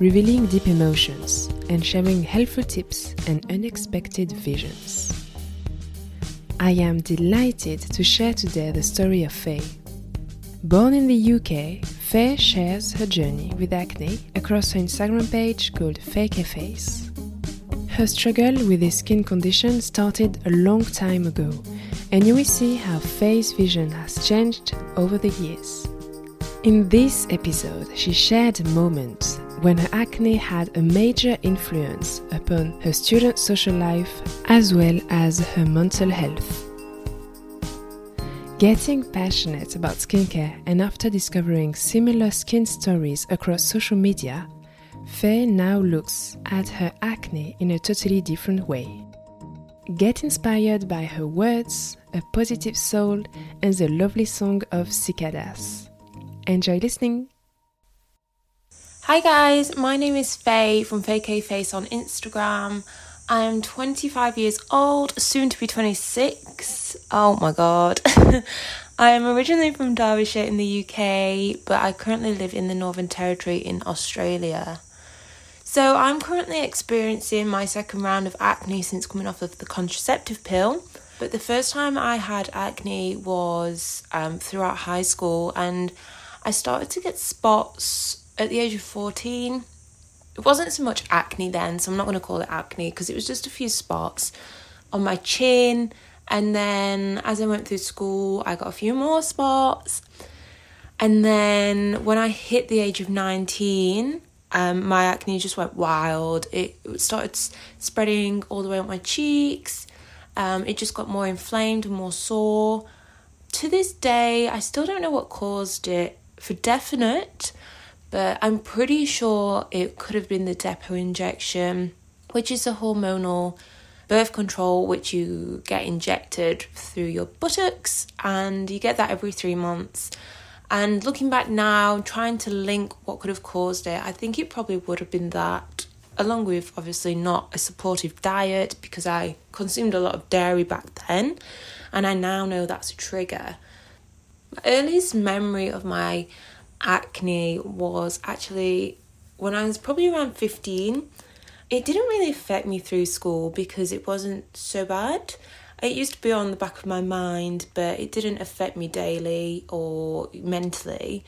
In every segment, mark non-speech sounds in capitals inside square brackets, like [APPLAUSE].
revealing deep emotions and sharing helpful tips and unexpected visions. I am delighted to share today the story of Faye. Born in the UK, Faye shares her journey with acne across her Instagram page called Fake Face. Her struggle with this skin condition started a long time ago, and you will see how Faye's vision has changed over the years. In this episode, she shared a moment when her acne had a major influence upon her student social life as well as her mental health. Getting passionate about skincare and after discovering similar skin stories across social media, Faye now looks at her acne in a totally different way. Get inspired by her words, a positive soul, and the lovely song of Cicadas. Enjoy listening! Hi guys, my name is Faye from Faye K Face on Instagram. I am 25 years old, soon to be 26. Oh my god. [LAUGHS] I am originally from Derbyshire in the UK, but I currently live in the Northern Territory in Australia. So I'm currently experiencing my second round of acne since coming off of the contraceptive pill. But the first time I had acne was um, throughout high school, and I started to get spots at the age of 14 it wasn't so much acne then, so I'm not going to call it acne because it was just a few spots on my chin. And then as I went through school, I got a few more spots. And then when I hit the age of 19, um, my acne just went wild. It, started spreading all the way up my cheeks. Um, it just got more inflamed and more sore. To this day, I still don't know what caused it for definite but I'm pretty sure it could have been the depot injection, which is a hormonal birth control which you get injected through your buttocks, and you get that every three months. And looking back now, trying to link what could have caused it, I think it probably would have been that, along with obviously not a supportive diet because I consumed a lot of dairy back then, and I now know that's a trigger. My earliest memory of my acne was actually when I was probably around 15. It didn't really affect me through school because it wasn't so bad. It used to be on the back of my mind, but it didn't affect me daily or mentally.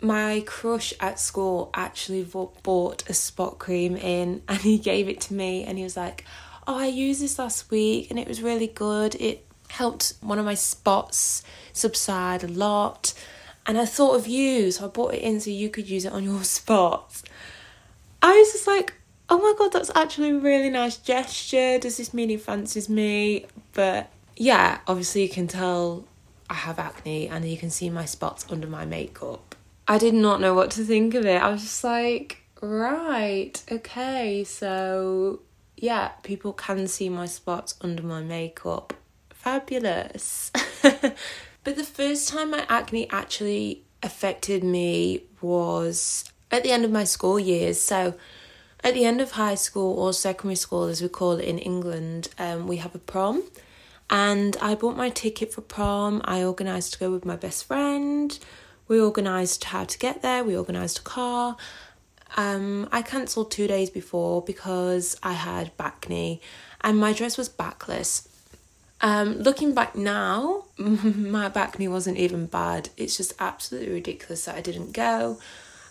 My crush at school actually bought a spot cream in [LAUGHS] and he gave it to me and he was like, Oh, I used this last week and it was really good. It helped one of my spots subside a lot and I thought of you, so I bought it in so you could use it on your [LAUGHS] spots. I was just like, oh my god, that's actually a really nice gesture. Does this mean he fancies me? But yeah, obviously you can tell I have acne and you can see my spots under my makeup. I did not know what to think of it. I was just like, right, okay, so yeah, people can see my spots under my makeup. Fabulous. [LAUGHS] But the first time my acne actually affected me was at the end of my school years. So, at the end of high school or secondary school, as we call it in England, um, we have a prom. And I bought my ticket for prom. I organised to go with my best friend. We organised how to get there. We organised a car. Um, I cancelled two days before because I had acne and my dress was backless. Um, looking back now, [LAUGHS] my bacne wasn't even bad. It's just absolutely ridiculous that I didn't go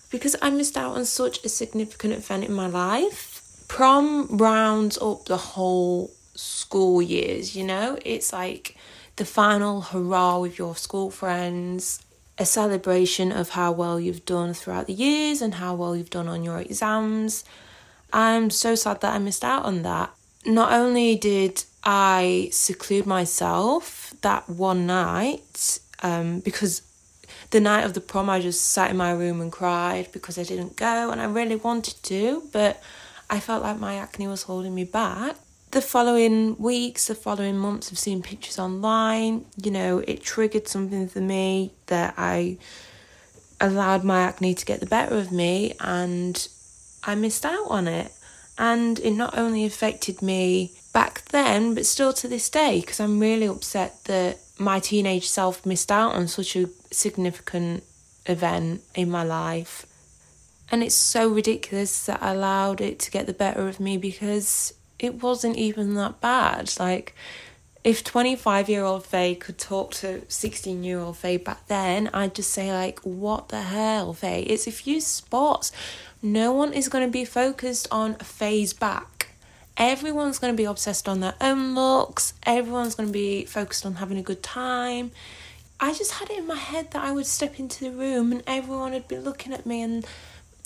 because I missed out on such a significant event in my life. Prom rounds up the whole school years, you know? It's like the final hurrah with your school friends, a celebration of how well you've done throughout the years and how well you've done on your exams. I'm so sad that I missed out on that. Not only did I seclude myself that one night um, because the night of the prom, I just sat in my room and cried because I didn't go, and I really wanted to, but I felt like my acne was holding me back. The following weeks, the following months, of seeing pictures online. You know, it triggered something for me that I allowed my acne to get the better of me, and I missed out on it. And it not only affected me back then, but still to this day, because I'm really upset that my teenage self missed out on such a significant event in my life. And it's so ridiculous that I allowed it to get the better of me because it wasn't even that bad. Like, if 25 year old Faye could talk to 16 year old Faye back then, I'd just say, like, what the hell, Faye? It's a few spots. No one is going to be focused on Faye's back. Everyone's going to be obsessed on their own looks. Everyone's going to be focused on having a good time. I just had it in my head that I would step into the room and everyone would be looking at me and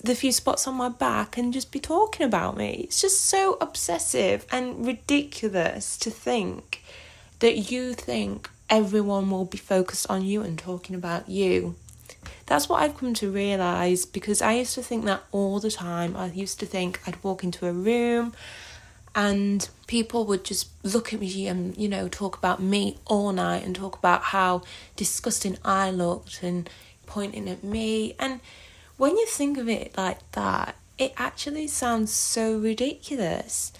the few spots on my back and just be talking about me. It's just so obsessive and ridiculous to think that you think everyone will be focused on you and talking about you. That's what I've come to realize because I used to think that all the time. I used to think I'd walk into a room and people would just look at me and you know talk about me all night and talk about how disgusting I looked and pointing at me. And when you think of it like that it actually sounds so ridiculous.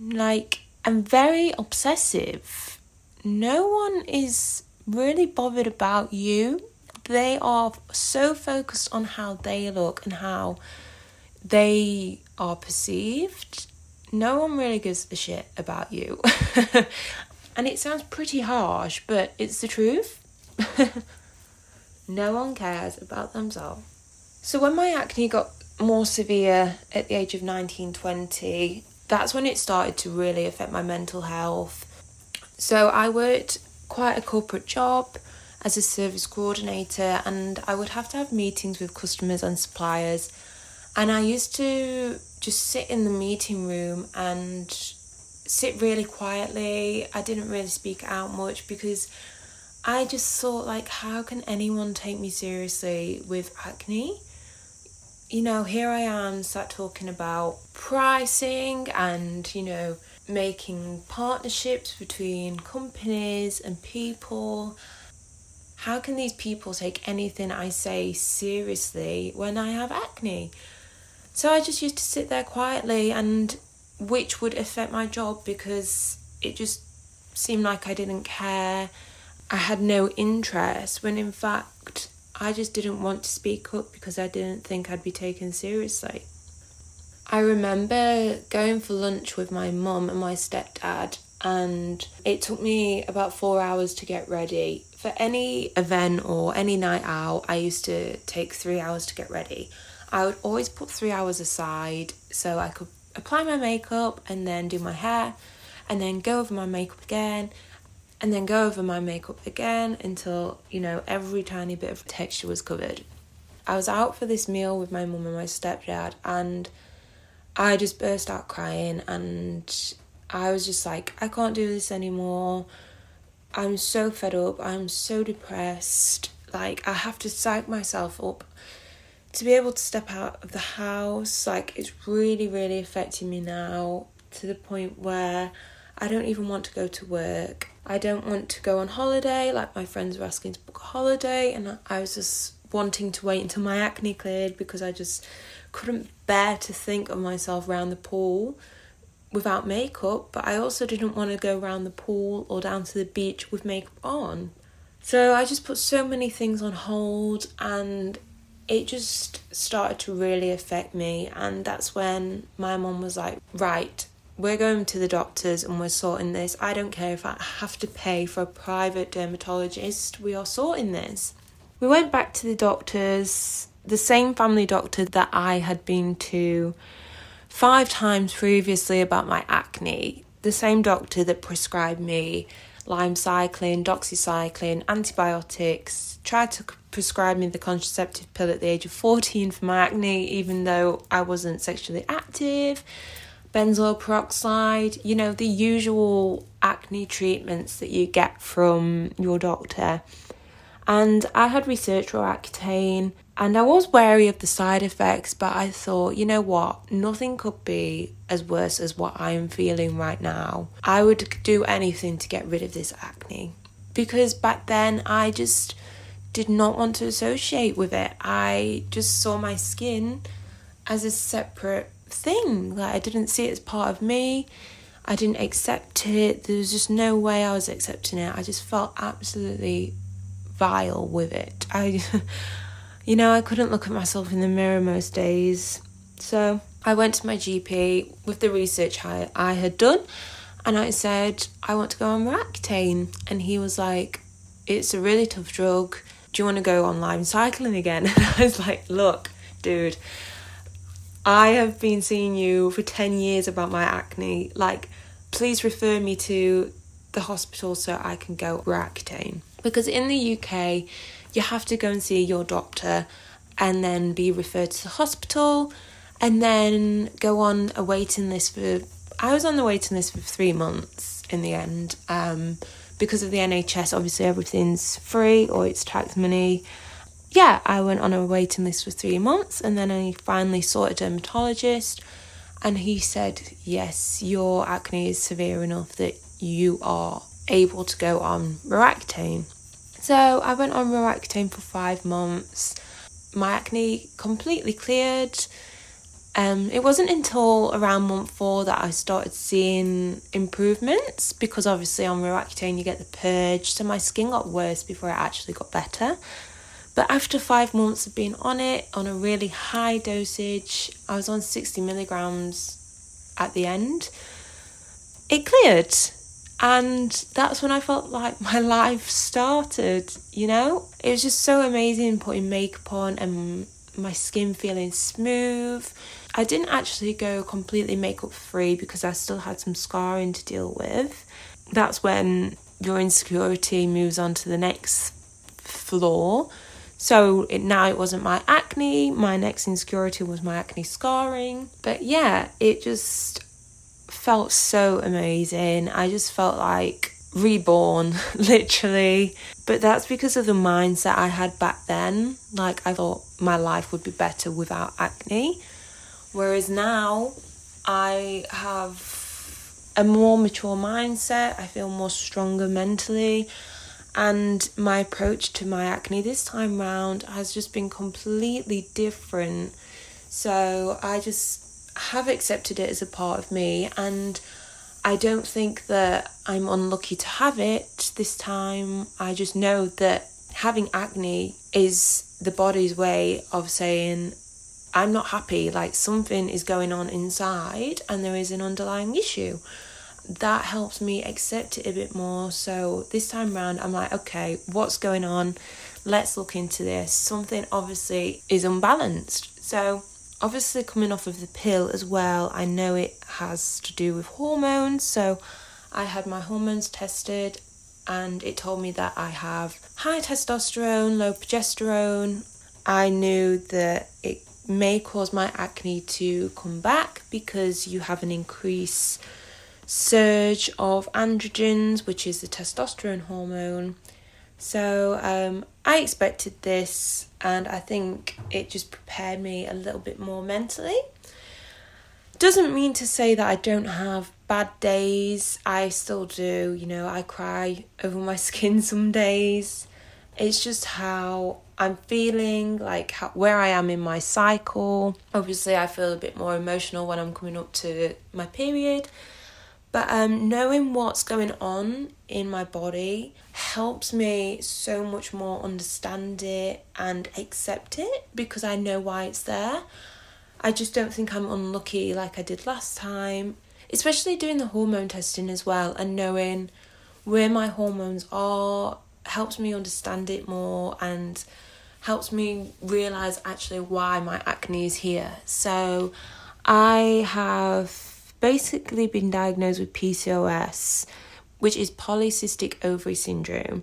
Like I'm very obsessive. No one is really bothered about you. They are so focused on how they look and how they are perceived no one really gives a shit about you. [LAUGHS] and it sounds pretty harsh, but it's the truth. [LAUGHS] no one cares about themselves. So when my acne got more severe at the age of 19, 20, that's when it started to really affect my mental health. So I worked quite a corporate job as a service coordinator and I would have to have meetings with customers and suppliers and I used to just sit in the meeting room and sit really quietly. I didn't really speak out much because I just thought like how can anyone take me seriously with acne? You know, here I am sat talking about pricing and, you know, making partnerships between companies and people. How can these people take anything I say seriously when I have acne? So I just used to sit there quietly, and which would affect my job because it just seemed like I didn't care. I had no interest, when in fact, I just didn't want to speak up because I didn't think I'd be taken seriously. I remember going for lunch with my mum and my stepdad, and it took me about four hours to get ready. For any event or any night out, I used to take three hours to get ready. I would always put three hours aside so I could apply my makeup and then do my hair and then go over my makeup again and then go over my makeup again until, you know, every tiny bit of texture was covered. I was out for this meal with my mum and my stepdad and I just burst out crying and I was just like, I can't do this anymore. I'm so fed up. I'm so depressed. Like, I have to psych myself up to be able to step out of the house, like it's really, really affecting me now to the point where I don't even want to go to work. I don't want to go on holiday, like my friends were asking to book a holiday, and I was just wanting to wait until my acne cleared because I just couldn't bear to think of myself around the pool without makeup, but I also didn't want to go around the pool or down to the beach with makeup on. So I just put so many things on hold and it just started to really affect me and that's when my mom was like right we're going to the doctors and we're sorting this. I don't care if i have to pay for a private dermatologist. We are sorting this. We went back to the doctors the same family doctor that i had been to five times previously about my acne the same doctor that prescribed me Lymecycline, doxycycline, antibiotics, tried to prescribe me the contraceptive pill at the age of 14 for my acne, even though I wasn't sexually active, benzoyl peroxide, you know, the usual acne treatments that you get from your doctor. And I had research researched Roaccutane and I was wary of the side effects, but I thought, you know what, nothing could be as worse as what I am feeling right now. I would do anything to get rid of this acne because back then I just did not want to associate with it. I just saw my skin as a separate thing. Like I didn't see it as part of me. I didn't accept it. There was just no way I was accepting it. I just felt absolutely vile with it. I [LAUGHS] you know, I couldn't look at myself in the mirror most days. So, I went to my GP with the research I, I had done and I said, I want to go on Roaccutane. And he was like, It's a really tough drug. Do you want to go on Lymecycline again? [LAUGHS] And I was like, Look, dude, I have been seeing you for 10 years about my acne. Like, please refer me to the hospital so I can go Roaccutane. Because in the UK, you have to go and see your doctor and then be referred to the hospital and then go on a waiting list for I was on the waiting list for three months in the end. Um, because of the NHS, obviously everything's free or it's tax money. Yeah, I went on a waiting list for three months and then I finally saw a dermatologist and he said, Yes, your acne is severe enough that you are able to go on Roaccutane. So I went on Roaccutane for five months. My acne completely cleared. Um, it wasn't until around month four that I started seeing improvements because obviously on Roaccutane you get the purge, so my skin got worse before it actually got better. But after five months of being on it, on a really high dosage, I was on 60 milligrams at the end, it cleared. And that's when I felt like [LAUGHS] my life started, you know? It was just so amazing putting makeup on and my skin feeling smooth. I didn't actually go completely makeup free because I still had some scarring to deal with. That's when your insecurity moves on to the next floor. So it, now it wasn't my acne, my next insecurity was my acne scarring. But yeah, it just felt so amazing. I just felt like reborn, [LAUGHS] literally. But that's because of the mindset I had back then. Like, I thought my life would be better without acne. Whereas now, I have a more mature mindset, I feel more stronger mentally. And my approach to my acne this time round has just been completely different. So I just have accepted it as a part of me and I don't think that I'm unlucky to have it this time. I just know that having acne is the body's way of saying, I'm not happy, like something is going on inside and there is an underlying issue. That helps me accept it a bit more. So this time round, I'm like, okay, what's going on? Let's look into this. Something obviously is unbalanced. So obviously coming off of the pill as well i know it has to do with hormones so i had my hormones tested and it told me that i have high testosterone low progesterone i knew that it may cause my acne to come back because you have an increased surge of androgens which is the testosterone hormone so um, I expected this, and I think it just prepared me a little bit more mentally. Doesn't mean to say that I don't have bad days. I still do. You know, I cry over my [LAUGHS] skin some days. It's just how I'm feeling, like how, where I am in my cycle. Obviously, I feel a bit more emotional when I'm coming up to my period but um, knowing what's going on in my body helps me so much more understand it and accept it because I know why it's there. I just don't think I'm unlucky like I did last time, especially doing the hormone testing as well and knowing where my hormones are helps me understand it more and helps me realize actually why my acne is here. So I have basically been diagnosed with PCOS, which is polycystic ovary syndrome.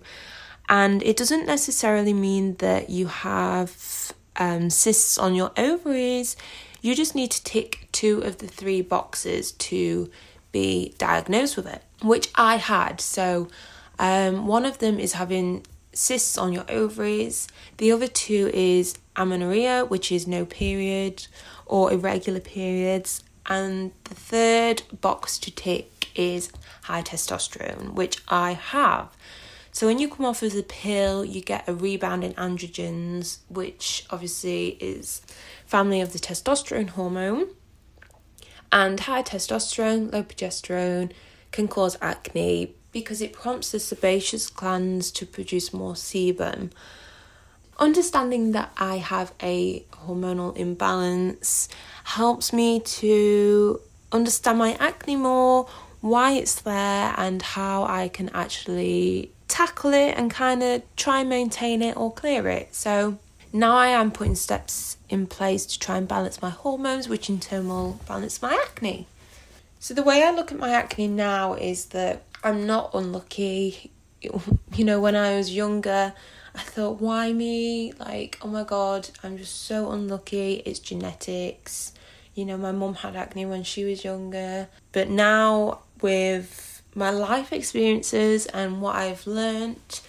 And it doesn't necessarily mean that you have um, cysts on your ovaries. You just need to tick two of the three boxes to be diagnosed with it, which I had. So, um, one of them is having cysts on your ovaries. The other two is amenorrhea, which is no period or irregular periods. And the third box to tick is high testosterone, which I have. So when you come off of the pill, you get a rebound in androgens, which obviously is family of the testosterone hormone. And high testosterone, low progesterone can cause acne because it prompts the sebaceous glands to produce more sebum. Understanding that I have a hormonal imbalance helps me to understand my acne more, why it's there, and how I can actually tackle it and kind of try and maintain it or clear it. So now I am putting steps in place to try and balance my hormones, which in turn will balance my acne. So the way I look at my acne now is that I'm not unlucky. You know, when I was younger, I thought, why me? Like, oh my god, I'm just so unlucky. It's genetics. You know, my mum had acne when she was younger. But now, with my life experiences and what I've learnt,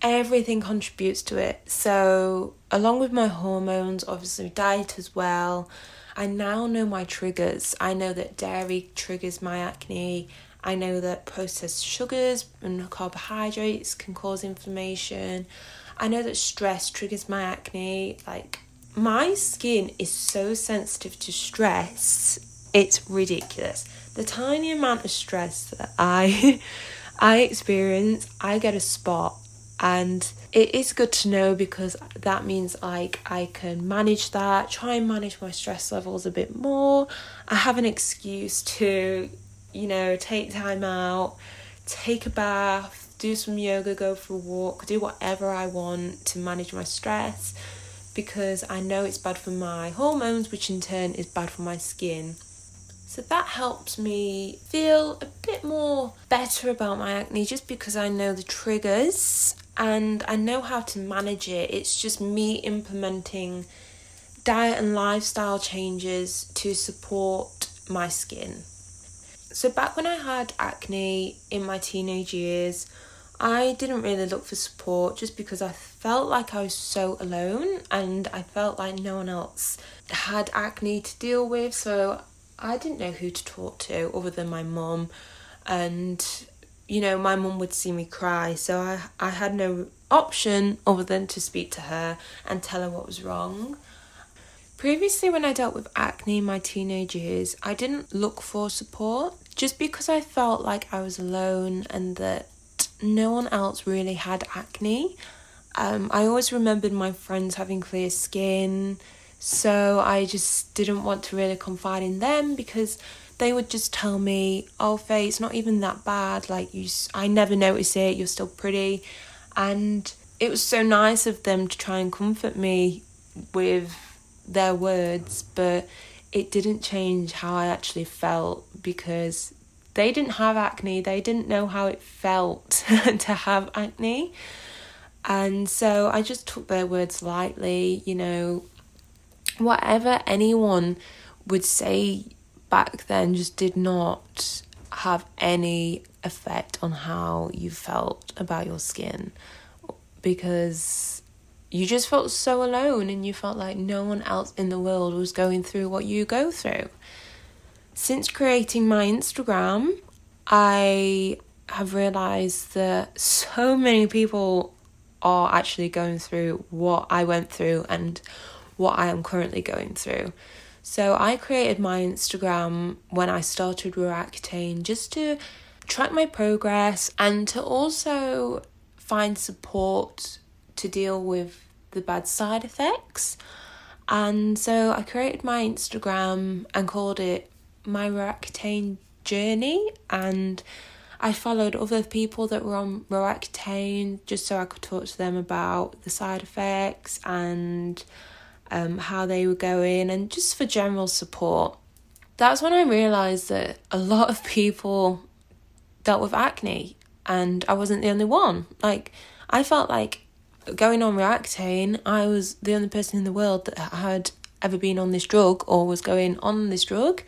everything contributes to it. So, along with my hormones, obviously, diet as well, I now know my triggers. I know that dairy triggers my acne. I know that processed sugars and carbohydrates can cause inflammation. I know that stress triggers my acne. Like, my skin is so sensitive to stress, it's ridiculous. The tiny amount of stress that I [LAUGHS] I experience, I get a spot and it is good to know because that means like I can manage that, try and manage my stress levels a bit more. I have an excuse to, you know, take time out, take a bath, do some yoga, go for a walk, do whatever I want to manage my stress because I know it's bad for my hormones, which in turn is bad for my skin. So that helps me feel a bit more better about my acne just because I know the triggers and I know how to manage it. It's just me implementing diet and lifestyle changes to support my skin. So, back when I had acne in my teenage years, I didn't really look for support just because I felt like I was so alone and I felt like no one else had acne to deal with. So, I didn't know who to talk to other than my mum. And you know, my mum would see me cry, so I, I had no option other than to speak to her and tell her what was wrong. Previously, when I dealt with acne in my teenage years, I didn't look for support just because I felt like I was alone and that no one else really had acne. Um, I always remembered my friends having clear skin, so I just didn't want to really confide in them because they would just tell me, "Oh, Faye, it's not even that bad. Like you, I never notice it. You're still pretty," and it was so nice of them to try and comfort me with their words, but it didn't change how I actually felt because they didn't have acne. They didn't know how it felt [LAUGHS] to have acne. And so I just took their words lightly, you know, whatever anyone would say back then just did not have any effect on how you felt about your skin because you just felt so alone and you felt like no one else in the world was going through what you go through. Since creating my Instagram, I have realized that so many people are actually going through what I went through and what I am currently going through. So I created my Instagram when I started Roaccutane just to track my progress and to also find support to deal with the bad side effects. And so I created my Instagram and called it My Roaccutane Journey and I followed other people that were on Roaccutane just so I could talk to them about the side effects and um, how they were going, and just for general support. That's when I realised that a lot of people dealt with acne, and I wasn't the only one. Like, I felt like going on Roaccutane, I was the only person in the world that had ever been on this drug or was going on this drug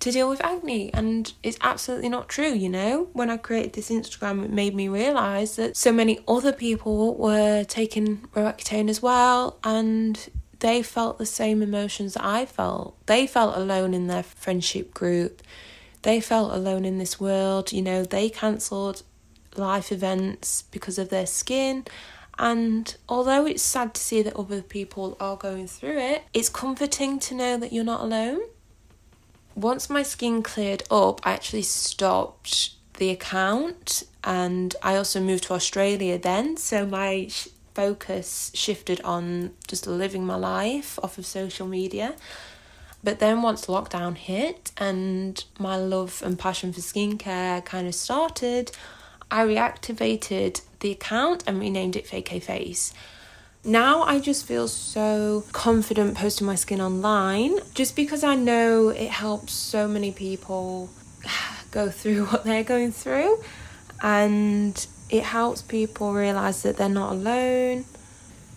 to deal with acne. And it's absolutely not true you know? When i created this instagram it made me realize that so many other people were taking roaccutane as well and they felt the same emotions that i felt. They felt alone in their friendship group. They felt alone in this world you know? They cancelled life events because of their skin and although it's sad to see that other people are going through it, it's comforting to know that you're not alone once my skin cleared up, I actually stopped the account and I also moved to Australia then. So my sh- focus shifted on just living my life off of social media. But then once lockdown hit and my love and passion for skincare kind of started, I reactivated the account and renamed it Fake Face. Now I just feel so confident posting my skin online just because I know it helps so many people [SIGHS] go through [LAUGHS] what they're going through and it helps people realize that they're not alone.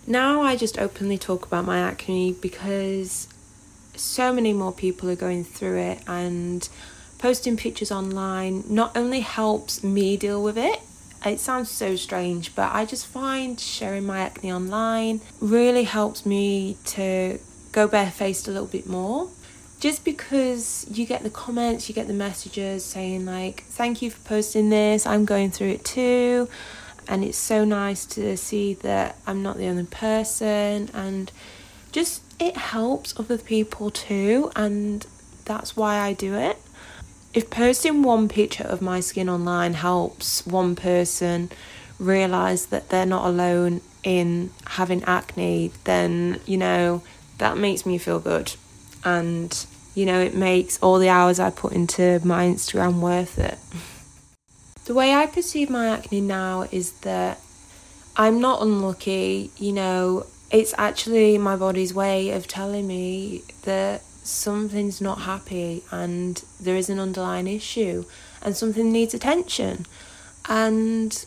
Now I just openly talk about my acne because so many more people are going through it and posting pictures online not only helps me deal with it it sounds so strange, but I just find sharing my acne online really helps me to go barefaced a little bit more. Just because you get the comments, you get the messages saying, like, thank you for posting this, I'm going through it too. And it's so nice to see that I'm not the only person, and just it helps other people too, and that's why I do it if posting one picture of my skin online helps one person realize that they're not alone in having acne, then, you know, that makes me feel good. And, you know, it makes all the hours I put into my Instagram worth it. The way I perceive my acne now is that I'm not unlucky, you know, it's actually my body's way of telling me that something's not happy and there is an underlying issue and something needs attention. And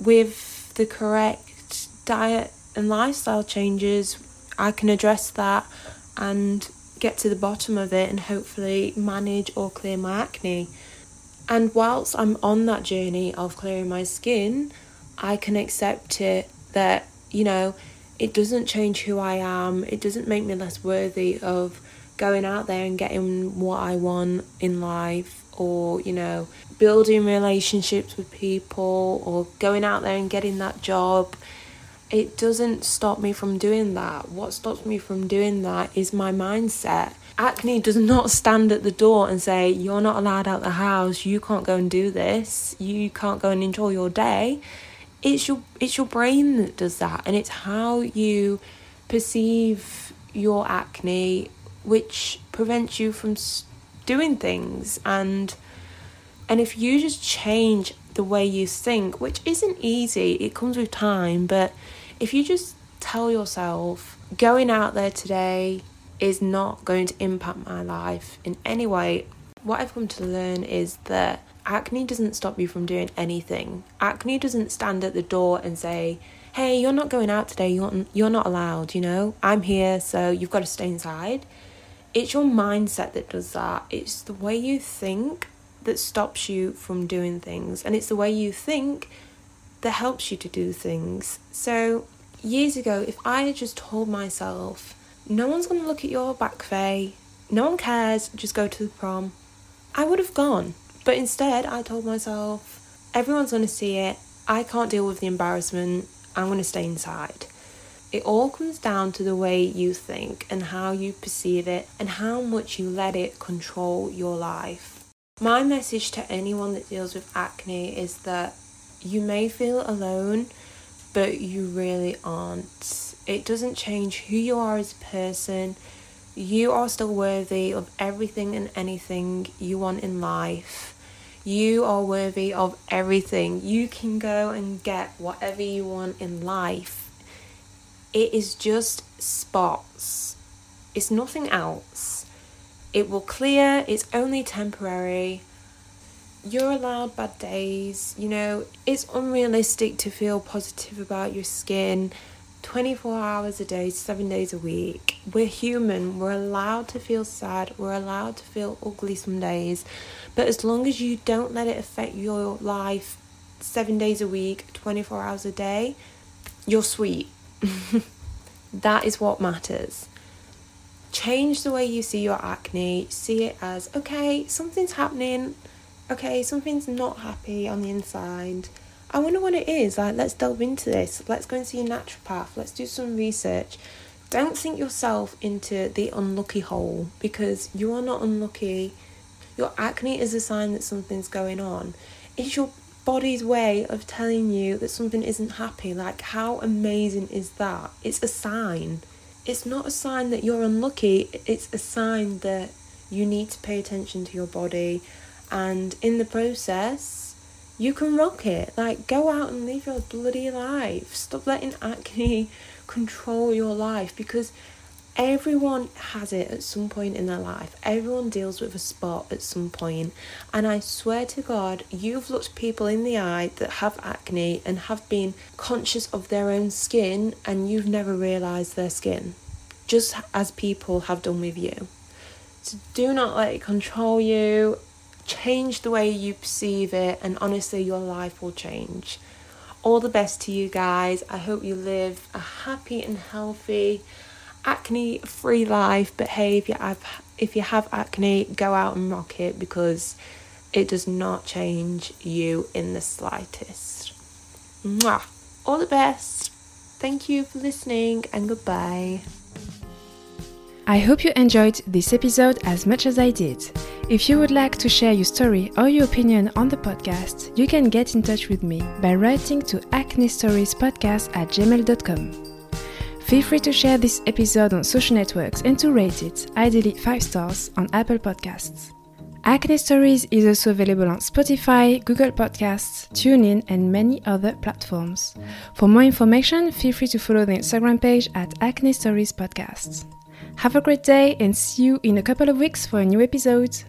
with the correct diet and lifestyle changes, I can address that and get to the bottom of it and hopefully manage or clear my acne. And whilst I'm on that journey of clearing my skin, I can accept it that, you know, it doesn't change who I am, it doesn't make me less worthy of going out there and getting what I want in life or, you know, building relationships with people or going out there and getting that job. It doesn't stop me from doing that. What stops me from doing that is my mindset. Acne does [LAUGHS] not stand at the door and say, You're not allowed out the house, you can't go and do this, you can't go and enjoy your day. It's your it's your brain that does that and it's how you perceive your acne which prevents you from doing things. And and if you just change the way you think which isn't easy it comes with time but if you just tell yourself going out there today is not going to impact my life in any way what i've come to learn is that acne doesn't stop you from doing anything. Acne doesn't stand at the door and say hey you're not going out today. You're, you're not allowed you know? I'm here so you've got to stay inside it's your mindset that does that. It's the way you think that stops you from doing things, and it's the way you think that helps you to do things. So, years ago, if I had just told myself, no one's going to look at your back Faye, no one cares, just go to the prom, I would have gone. But instead, I told myself, everyone's going to see it, I can't deal with the embarrassment, I'm going to stay inside. It all comes down to the way you think and how you perceive it and how much you let it control your life. My message to anyone that deals with acne is that you may feel alone, but you really aren't. It doesn't change who you are as a person. You are still worthy of everything and anything you want in life. You are worthy of everything. You can go and get whatever you want in life it is just spots. It's nothing else. It will clear, it's only temporary. You're allowed bad days, you know, it's unrealistic to feel positive about your skin 24 hours a day, seven days a week. We're human. We're allowed to feel sad. We're allowed to feel ugly some days. But as long as you don't let it affect your life seven days a week, 24 hours a day, you're sweet. [LAUGHS] that is what matters. Change the way you see your acne. See it as okay, something's happening. Okay, something's not happy on the inside I wonder what it is. Like, let's delve into this. Let's go and see a naturopath. Let's do some research. Don't sink yourself into the unlucky hole because you are not unlucky. Your acne is a sign that something's going on. It's your body's way of telling you that something isn't happy. Like, how amazing is that? It's a sign. It's not a sign that you're unlucky, it's a sign that you need to pay attention to your body. And in the process, you can rock it. Like, go out and live your bloody life. Stop letting acne [LAUGHS] control your life because everyone has it at some point in their life. Everyone deals with a spot at some point. And I swear to God, you've looked people in the eye that have acne and have been conscious of their own skin and you've never realized their skin, just as people have done with you. So do not let it control you change the way you perceive it, and honestly, your life will change. All the best to you guys. I hope you live a happy and healthy, acne free life. If you have if you have acne, go out and rock it because it does not change you in the slightest. Mwah. All the best. Thank you for listening and goodbye. I hope you enjoyed this episode as much as I did. If you would like to share your story or your opinion on the podcast, you can get in touch with me by writing to acnestoriespodcast at gmail.com. Feel free to share this episode on social networks and to rate it, ideally 5 stars, on Apple Podcasts. Acne Stories is also available on Spotify, Google Podcasts, TuneIn, and many other platforms. For more information, feel free to follow the Instagram page at Acne Stories Podcasts. Have a great day and see you in a couple of weeks for a new episode.